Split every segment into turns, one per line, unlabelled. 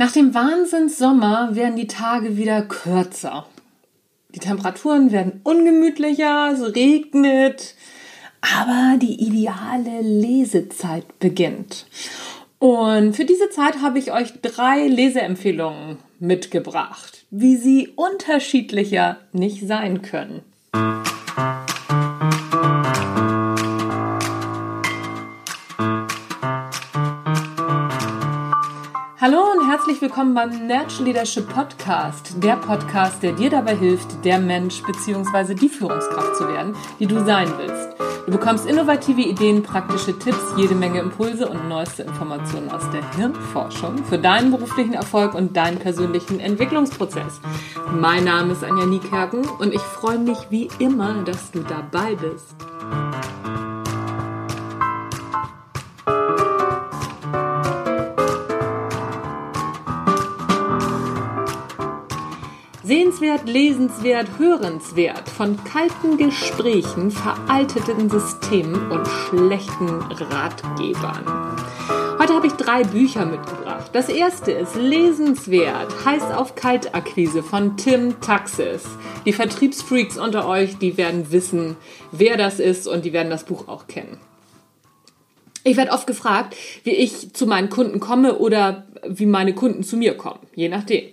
Nach dem Wahnsinnssommer werden die Tage wieder kürzer. Die Temperaturen werden ungemütlicher, es regnet, aber die ideale Lesezeit beginnt. Und für diese Zeit habe ich euch drei Leseempfehlungen mitgebracht, wie sie unterschiedlicher nicht sein können. Willkommen beim Nurture Leadership Podcast, der Podcast, der dir dabei hilft, der Mensch bzw. die Führungskraft zu werden, die du sein willst. Du bekommst innovative Ideen, praktische Tipps, jede Menge Impulse und neueste Informationen aus der Hirnforschung für deinen beruflichen Erfolg und deinen persönlichen Entwicklungsprozess. Mein Name ist Anja Niekerken und ich freue mich wie immer, dass du dabei bist. Sehenswert, lesenswert, hörenswert von kalten Gesprächen, veralteten Systemen und schlechten Ratgebern. Heute habe ich drei Bücher mitgebracht. Das erste ist Lesenswert, heißt auf Kaltakquise von Tim Taxis. Die Vertriebsfreaks unter euch, die werden wissen, wer das ist und die werden das Buch auch kennen. Ich werde oft gefragt, wie ich zu meinen Kunden komme oder wie meine Kunden zu mir kommen, je nachdem.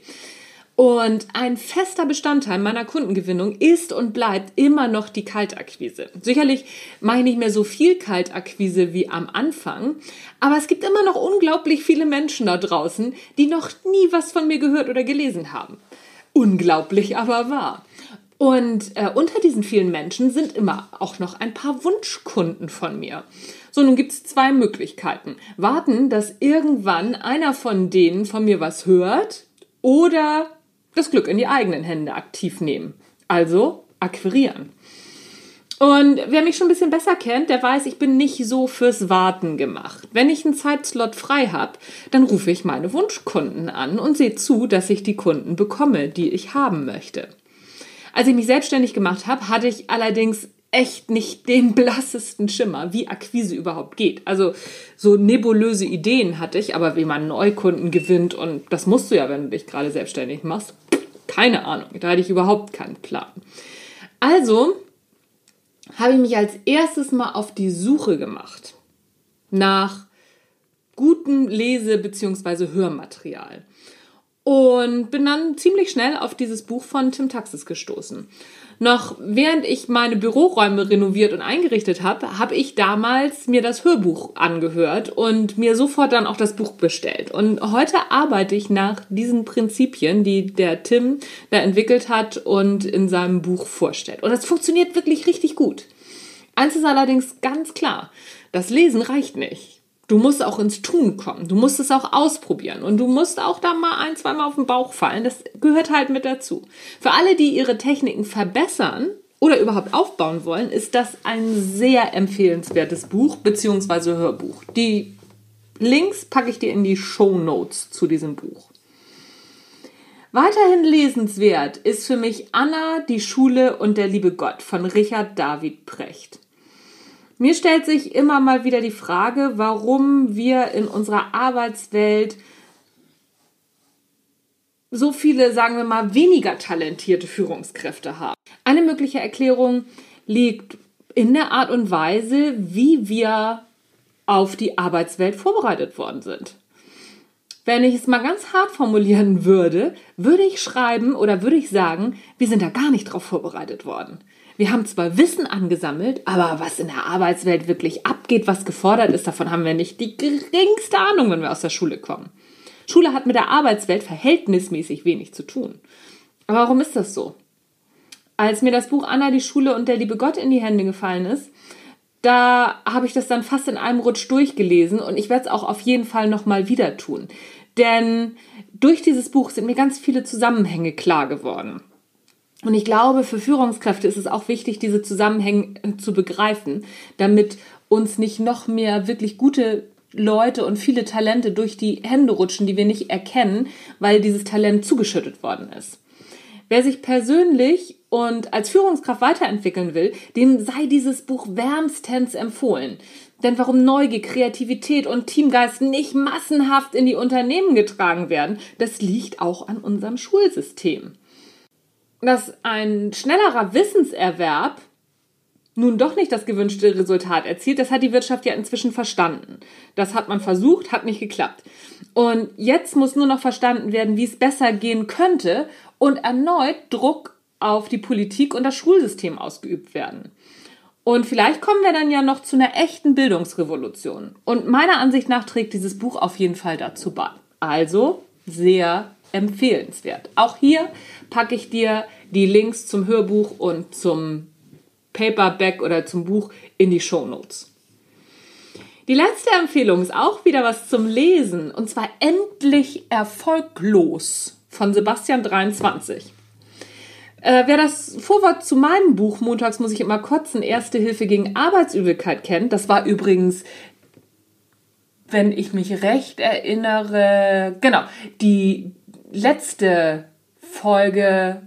Und ein fester Bestandteil meiner Kundengewinnung ist und bleibt immer noch die Kaltakquise. Sicherlich mache ich nicht mehr so viel Kaltakquise wie am Anfang, aber es gibt immer noch unglaublich viele Menschen da draußen, die noch nie was von mir gehört oder gelesen haben. Unglaublich aber wahr. Und äh, unter diesen vielen Menschen sind immer auch noch ein paar Wunschkunden von mir. So, nun gibt es zwei Möglichkeiten. Warten, dass irgendwann einer von denen von mir was hört oder das Glück in die eigenen Hände aktiv nehmen. Also akquirieren. Und wer mich schon ein bisschen besser kennt, der weiß, ich bin nicht so fürs Warten gemacht. Wenn ich einen Zeitslot frei habe, dann rufe ich meine Wunschkunden an und sehe zu, dass ich die Kunden bekomme, die ich haben möchte. Als ich mich selbstständig gemacht habe, hatte ich allerdings echt nicht den blassesten Schimmer, wie Akquise überhaupt geht. Also so nebulöse Ideen hatte ich, aber wie man Neukunden gewinnt und das musst du ja, wenn du dich gerade selbstständig machst. Keine Ahnung, da hatte ich überhaupt keinen Plan. Also habe ich mich als erstes mal auf die Suche gemacht nach gutem Lese- bzw. Hörmaterial und bin dann ziemlich schnell auf dieses Buch von Tim Taxis gestoßen. Noch während ich meine Büroräume renoviert und eingerichtet habe, habe ich damals mir das Hörbuch angehört und mir sofort dann auch das Buch bestellt. Und heute arbeite ich nach diesen Prinzipien, die der Tim da entwickelt hat und in seinem Buch vorstellt. Und das funktioniert wirklich richtig gut. Eins ist allerdings ganz klar, das Lesen reicht nicht. Du musst auch ins Tun kommen. Du musst es auch ausprobieren. Und du musst auch da mal ein, zweimal auf den Bauch fallen. Das gehört halt mit dazu. Für alle, die ihre Techniken verbessern oder überhaupt aufbauen wollen, ist das ein sehr empfehlenswertes Buch bzw. Hörbuch. Die Links packe ich dir in die Show Notes zu diesem Buch. Weiterhin lesenswert ist für mich Anna, die Schule und der liebe Gott von Richard David Precht. Mir stellt sich immer mal wieder die Frage, warum wir in unserer Arbeitswelt so viele, sagen wir mal, weniger talentierte Führungskräfte haben. Eine mögliche Erklärung liegt in der Art und Weise, wie wir auf die Arbeitswelt vorbereitet worden sind. Wenn ich es mal ganz hart formulieren würde, würde ich schreiben oder würde ich sagen, wir sind da gar nicht drauf vorbereitet worden. Wir haben zwar Wissen angesammelt, aber was in der Arbeitswelt wirklich abgeht, was gefordert ist, davon haben wir nicht die geringste Ahnung, wenn wir aus der Schule kommen. Schule hat mit der Arbeitswelt verhältnismäßig wenig zu tun. Aber warum ist das so? Als mir das Buch Anna, die Schule und der liebe Gott in die Hände gefallen ist, da habe ich das dann fast in einem Rutsch durchgelesen und ich werde es auch auf jeden Fall nochmal wieder tun. Denn durch dieses Buch sind mir ganz viele Zusammenhänge klar geworden. Und ich glaube, für Führungskräfte ist es auch wichtig, diese Zusammenhänge äh, zu begreifen, damit uns nicht noch mehr wirklich gute Leute und viele Talente durch die Hände rutschen, die wir nicht erkennen, weil dieses Talent zugeschüttet worden ist. Wer sich persönlich und als Führungskraft weiterentwickeln will, dem sei dieses Buch wärmstens empfohlen. Denn warum Neugier, Kreativität und Teamgeist nicht massenhaft in die Unternehmen getragen werden, das liegt auch an unserem Schulsystem. Dass ein schnellerer Wissenserwerb nun doch nicht das gewünschte Resultat erzielt, das hat die Wirtschaft ja inzwischen verstanden. Das hat man versucht, hat nicht geklappt. Und jetzt muss nur noch verstanden werden, wie es besser gehen könnte und erneut Druck auf die Politik und das Schulsystem ausgeübt werden. Und vielleicht kommen wir dann ja noch zu einer echten Bildungsrevolution. Und meiner Ansicht nach trägt dieses Buch auf jeden Fall dazu bei. Also sehr empfehlenswert. Auch hier packe ich dir die Links zum Hörbuch und zum Paperback oder zum Buch in die Show Notes. Die letzte Empfehlung ist auch wieder was zum Lesen und zwar Endlich erfolglos von Sebastian 23. Äh, wer das Vorwort zu meinem Buch Montags muss ich immer kotzen, Erste Hilfe gegen Arbeitsübelkeit kennt, das war übrigens, wenn ich mich recht erinnere, genau, die letzte Folge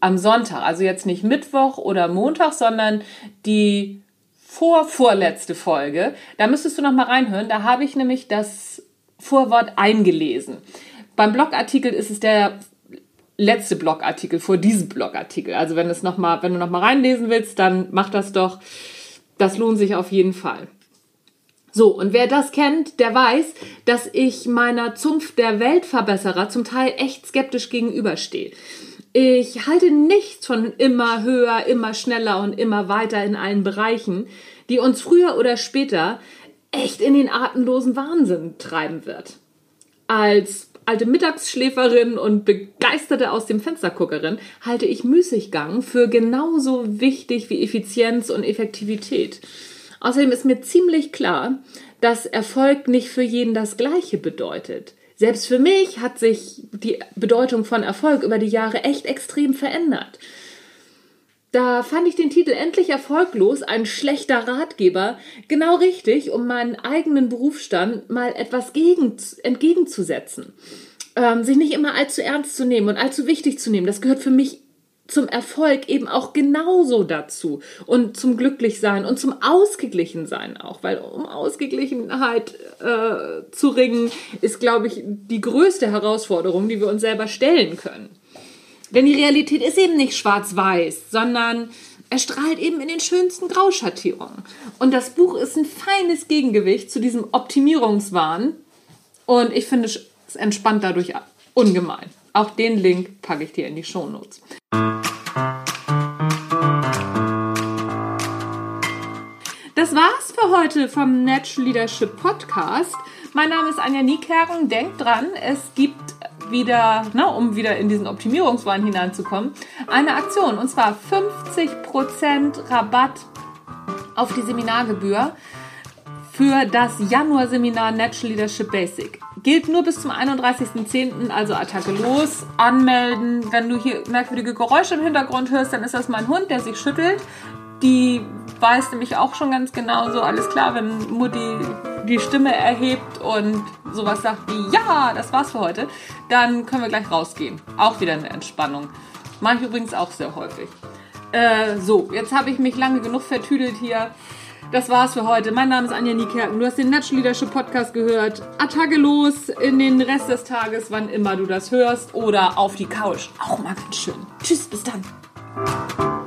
am Sonntag, also jetzt nicht Mittwoch oder Montag, sondern die vorvorletzte Folge. Da müsstest du noch mal reinhören. Da habe ich nämlich das Vorwort eingelesen. Beim Blogartikel ist es der letzte Blogartikel vor diesem Blogartikel. Also wenn es noch mal, wenn du noch mal reinlesen willst, dann mach das doch. Das lohnt sich auf jeden Fall. So, und wer das kennt, der weiß, dass ich meiner Zunft der Weltverbesserer zum Teil echt skeptisch gegenüberstehe. Ich halte nichts von immer höher, immer schneller und immer weiter in allen Bereichen, die uns früher oder später echt in den atemlosen Wahnsinn treiben wird. Als alte Mittagsschläferin und begeisterte aus dem Fensterguckerin halte ich Müßiggang für genauso wichtig wie Effizienz und Effektivität. Außerdem ist mir ziemlich klar, dass Erfolg nicht für jeden das Gleiche bedeutet. Selbst für mich hat sich die Bedeutung von Erfolg über die Jahre echt extrem verändert. Da fand ich den Titel Endlich erfolglos, ein schlechter Ratgeber, genau richtig, um meinen eigenen Berufsstand mal etwas gegen, entgegenzusetzen. Ähm, sich nicht immer allzu ernst zu nehmen und allzu wichtig zu nehmen, das gehört für mich zum Erfolg eben auch genauso dazu und zum Glücklichsein und zum Ausgeglichensein auch, weil um Ausgeglichenheit äh, zu ringen, ist, glaube ich, die größte Herausforderung, die wir uns selber stellen können. Denn die Realität ist eben nicht schwarz-weiß, sondern er strahlt eben in den schönsten Grauschattierungen. Und das Buch ist ein feines Gegengewicht zu diesem Optimierungswahn. Und ich finde, es entspannt dadurch ungemein. Auch den Link packe ich dir in die Shownotes. Das heute vom Natural Leadership Podcast. Mein Name ist Anja Niekerken. Denkt dran, es gibt wieder, na, um wieder in diesen Optimierungswahn hineinzukommen, eine Aktion. Und zwar 50% Rabatt auf die Seminargebühr für das Januar-Seminar Natural Leadership Basic. Gilt nur bis zum 31.10., also Attacke los, anmelden. Wenn du hier merkwürdige Geräusche im Hintergrund hörst, dann ist das mein Hund, der sich schüttelt. Die weiß nämlich auch schon ganz genau so, alles klar, wenn Mutti die Stimme erhebt und sowas sagt wie, ja, das war's für heute, dann können wir gleich rausgehen. Auch wieder eine Entspannung. Mache ich übrigens auch sehr häufig. Äh, so, jetzt habe ich mich lange genug vertüdelt hier. Das war's für heute. Mein Name ist Anja Niekerken. Du hast den Natural Leadership Podcast gehört. Attacke los in den Rest des Tages, wann immer du das hörst. Oder auf die Couch. Auch mal ganz schön. Tschüss, bis dann.